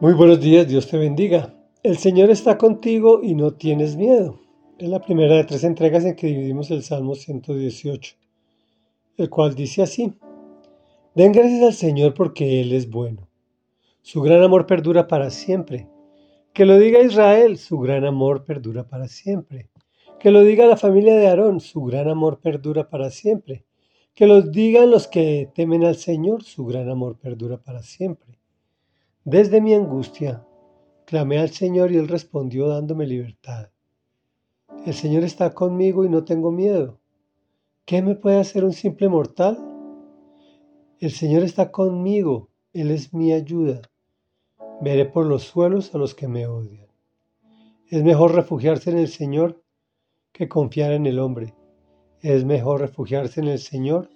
Muy buenos días, Dios te bendiga. El Señor está contigo y no tienes miedo. Es la primera de tres entregas en que dividimos el Salmo 118, el cual dice así. Den gracias al Señor porque Él es bueno. Su gran amor perdura para siempre. Que lo diga Israel, su gran amor perdura para siempre. Que lo diga la familia de Aarón, su gran amor perdura para siempre. Que lo digan los que temen al Señor, su gran amor perdura para siempre. Desde mi angustia, clamé al Señor y Él respondió dándome libertad. El Señor está conmigo y no tengo miedo. ¿Qué me puede hacer un simple mortal? El Señor está conmigo, Él es mi ayuda. Veré por los suelos a los que me odian. Es mejor refugiarse en el Señor que confiar en el hombre. Es mejor refugiarse en el Señor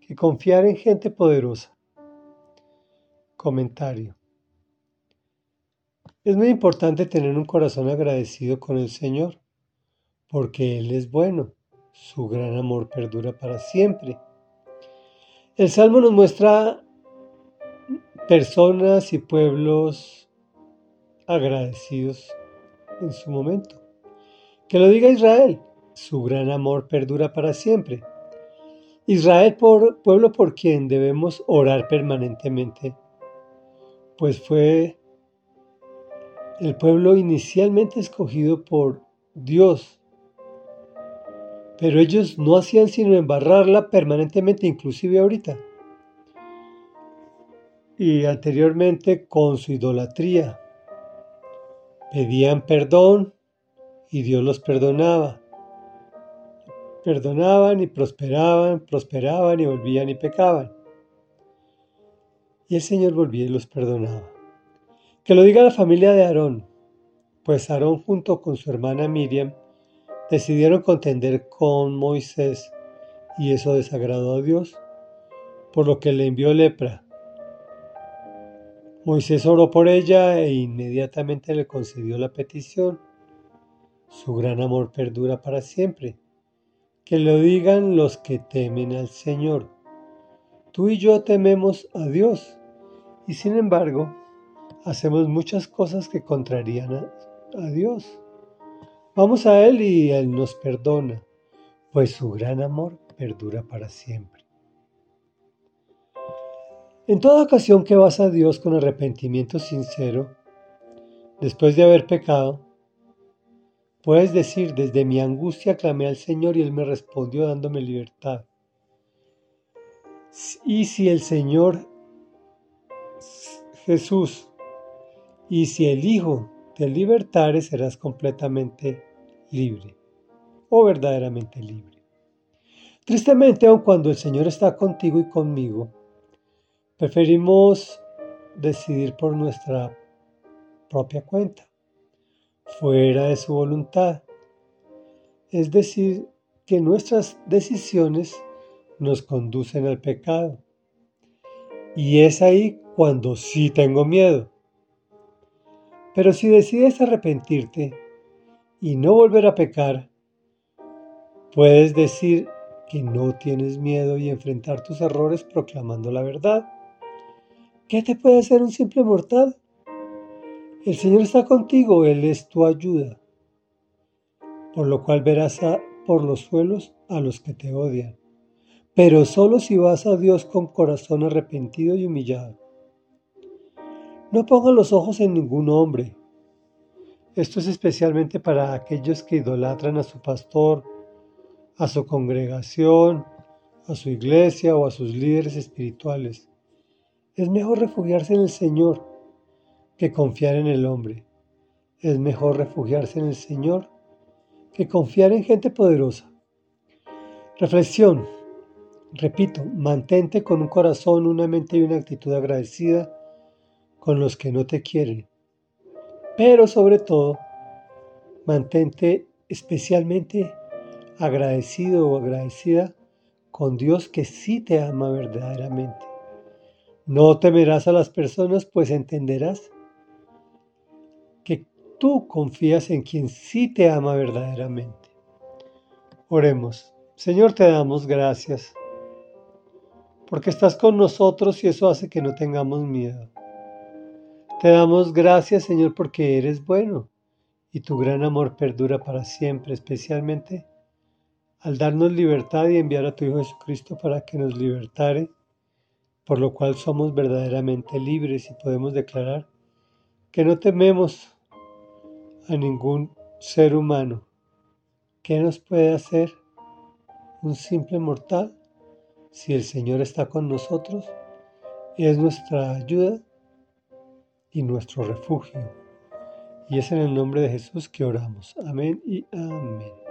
que confiar en gente poderosa. Comentario. Es muy importante tener un corazón agradecido con el Señor, porque Él es bueno, su gran amor perdura para siempre. El Salmo nos muestra personas y pueblos agradecidos en su momento. Que lo diga Israel, su gran amor perdura para siempre. Israel, por, pueblo por quien debemos orar permanentemente, pues fue el pueblo inicialmente escogido por Dios. Pero ellos no hacían sino embarrarla permanentemente, inclusive ahorita. Y anteriormente con su idolatría. Pedían perdón y Dios los perdonaba. Perdonaban y prosperaban, prosperaban y volvían y pecaban. Y el Señor volvía y los perdonaba. Que lo diga la familia de Aarón, pues Aarón junto con su hermana Miriam decidieron contender con Moisés y eso desagradó a Dios, por lo que le envió lepra. Moisés oró por ella e inmediatamente le concedió la petición. Su gran amor perdura para siempre. Que lo digan los que temen al Señor. Tú y yo tememos a Dios y sin embargo hacemos muchas cosas que contrarían a, Dios. Vamos a Él y Él nos perdona, pues su gran amor perdura para siempre. En toda ocasión que vas a Dios con arrepentimiento sincero, después de haber pecado, puedes decir, desde mi angustia clamé al Señor y Él me respondió dándome libertad. Y si el Señor Jesús y si el Hijo te libertare serás completamente libre o verdaderamente libre. Tristemente, aun cuando el Señor está contigo y conmigo, preferimos decidir por nuestra propia cuenta, fuera de su voluntad. Es decir, que nuestras decisiones nos conducen al pecado. Y es ahí cuando sí tengo miedo pero si decides arrepentirte y no volver a pecar, puedes decir que no tienes miedo y enfrentar tus errores proclamando la verdad. ¿Qué te puede hacer un simple mortal? El Señor está contigo, Él es tu ayuda, por lo cual verás por los suelos a los que te odian, pero solo si vas a Dios con corazón arrepentido y humillado. No pongan los ojos en ningún hombre. Esto es especialmente para aquellos que idolatran a su pastor, a su congregación, a su iglesia o a sus líderes espirituales. Es mejor refugiarse en el Señor que confiar en el hombre. Es mejor refugiarse en el Señor que confiar en gente poderosa. Reflexión. Repito, mantente con un corazón, una mente y una actitud agradecida con los que no te quieren. Pero sobre todo, mantente especialmente agradecido o agradecida con Dios que sí te ama verdaderamente. No temerás a las personas, pues entenderás que tú confías en quien sí te ama verdaderamente. Oremos. Señor, te damos gracias porque estás con nosotros y eso hace que no tengamos miedo. Te damos gracias, Señor, porque eres bueno y tu gran amor perdura para siempre, especialmente al darnos libertad y enviar a tu Hijo Jesucristo para que nos libertare, por lo cual somos verdaderamente libres y podemos declarar que no tememos a ningún ser humano. ¿Qué nos puede hacer un simple mortal si el Señor está con nosotros? Es nuestra ayuda y nuestro refugio. Y es en el nombre de Jesús que oramos. Amén y amén.